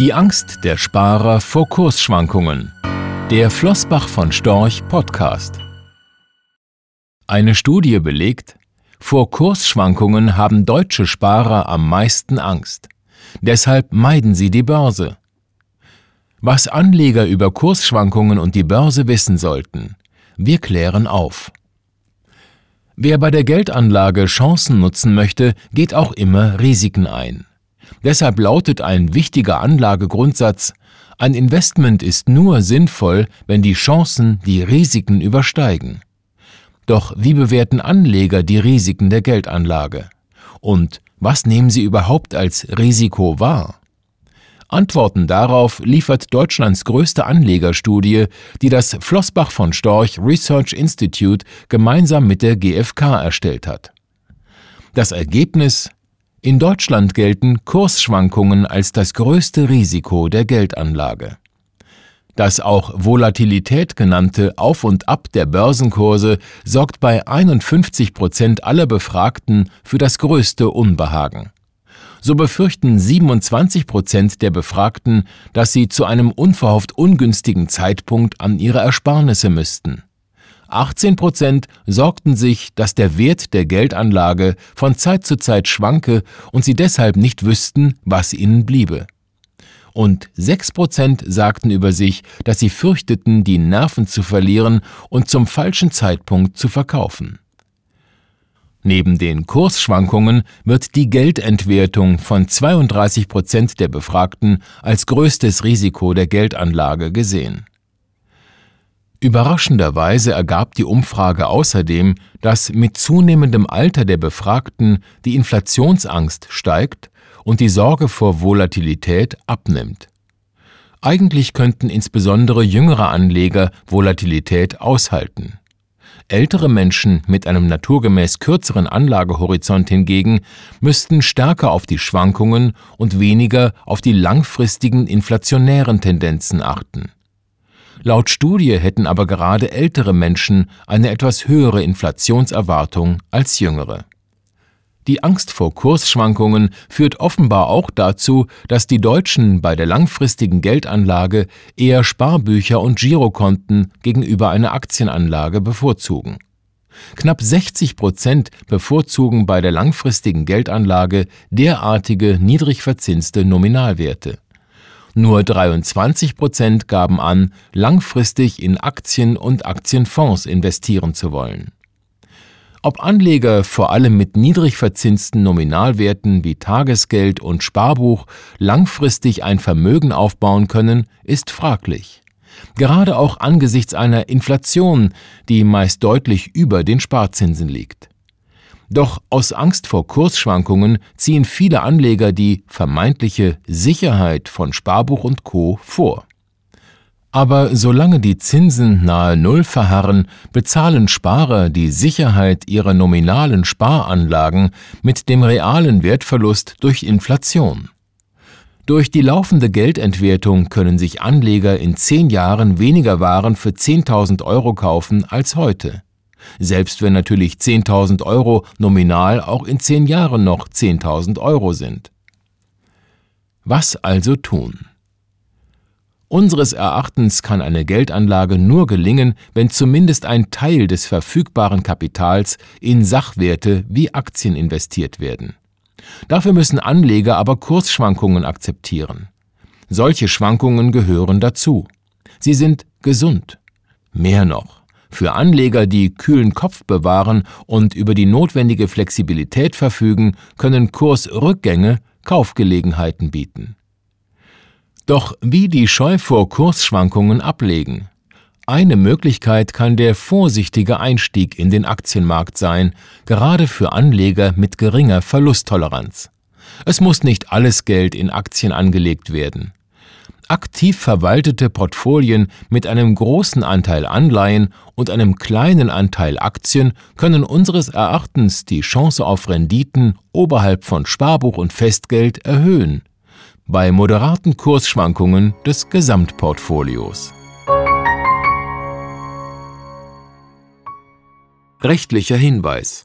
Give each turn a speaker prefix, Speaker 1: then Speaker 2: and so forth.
Speaker 1: Die Angst der Sparer vor Kursschwankungen. Der Flossbach von Storch Podcast. Eine Studie belegt, vor Kursschwankungen haben deutsche Sparer am meisten Angst. Deshalb meiden sie die Börse. Was Anleger über Kursschwankungen und die Börse wissen sollten. Wir klären auf. Wer bei der Geldanlage Chancen nutzen möchte, geht auch immer Risiken ein. Deshalb lautet ein wichtiger Anlagegrundsatz, ein Investment ist nur sinnvoll, wenn die Chancen die Risiken übersteigen. Doch wie bewerten Anleger die Risiken der Geldanlage? Und was nehmen sie überhaupt als Risiko wahr? Antworten darauf liefert Deutschlands größte Anlegerstudie, die das Flossbach von Storch Research Institute gemeinsam mit der GfK erstellt hat. Das Ergebnis in Deutschland gelten Kursschwankungen als das größte Risiko der Geldanlage. Das auch Volatilität genannte Auf und Ab der Börsenkurse sorgt bei 51 Prozent aller Befragten für das größte Unbehagen. So befürchten 27 Prozent der Befragten, dass sie zu einem unverhofft ungünstigen Zeitpunkt an ihre Ersparnisse müssten. 18 Prozent sorgten sich, dass der Wert der Geldanlage von Zeit zu Zeit schwanke und sie deshalb nicht wüssten, was ihnen bliebe. Und 6 Prozent sagten über sich, dass sie fürchteten, die Nerven zu verlieren und zum falschen Zeitpunkt zu verkaufen. Neben den Kursschwankungen wird die Geldentwertung von 32 Prozent der Befragten als größtes Risiko der Geldanlage gesehen. Überraschenderweise ergab die Umfrage außerdem, dass mit zunehmendem Alter der Befragten die Inflationsangst steigt und die Sorge vor Volatilität abnimmt. Eigentlich könnten insbesondere jüngere Anleger Volatilität aushalten. Ältere Menschen mit einem naturgemäß kürzeren Anlagehorizont hingegen müssten stärker auf die Schwankungen und weniger auf die langfristigen inflationären Tendenzen achten. Laut Studie hätten aber gerade ältere Menschen eine etwas höhere Inflationserwartung als jüngere. Die Angst vor Kursschwankungen führt offenbar auch dazu, dass die Deutschen bei der langfristigen Geldanlage eher Sparbücher und Girokonten gegenüber einer Aktienanlage bevorzugen. Knapp 60 Prozent bevorzugen bei der langfristigen Geldanlage derartige niedrig verzinste Nominalwerte. Nur 23 Prozent gaben an, langfristig in Aktien und Aktienfonds investieren zu wollen. Ob Anleger vor allem mit niedrig verzinsten Nominalwerten wie Tagesgeld und Sparbuch langfristig ein Vermögen aufbauen können, ist fraglich. Gerade auch angesichts einer Inflation, die meist deutlich über den Sparzinsen liegt. Doch aus Angst vor Kursschwankungen ziehen viele Anleger die vermeintliche Sicherheit von Sparbuch und Co vor. Aber solange die Zinsen nahe Null verharren, bezahlen Sparer die Sicherheit ihrer nominalen Sparanlagen mit dem realen Wertverlust durch Inflation. Durch die laufende Geldentwertung können sich Anleger in zehn Jahren weniger Waren für 10.000 Euro kaufen als heute selbst wenn natürlich 10.000 Euro nominal auch in zehn Jahren noch 10.000 Euro sind. Was also tun? Unseres Erachtens kann eine Geldanlage nur gelingen, wenn zumindest ein Teil des verfügbaren Kapitals in Sachwerte wie Aktien investiert werden. Dafür müssen Anleger aber Kursschwankungen akzeptieren. Solche Schwankungen gehören dazu. Sie sind gesund. Mehr noch. Für Anleger, die kühlen Kopf bewahren und über die notwendige Flexibilität verfügen, können Kursrückgänge Kaufgelegenheiten bieten. Doch wie die Scheu vor Kursschwankungen ablegen? Eine Möglichkeit kann der vorsichtige Einstieg in den Aktienmarkt sein, gerade für Anleger mit geringer Verlusttoleranz. Es muss nicht alles Geld in Aktien angelegt werden. Aktiv verwaltete Portfolien mit einem großen Anteil Anleihen und einem kleinen Anteil Aktien können unseres Erachtens die Chance auf Renditen oberhalb von Sparbuch und Festgeld erhöhen, bei moderaten Kursschwankungen des Gesamtportfolios. Rechtlicher Hinweis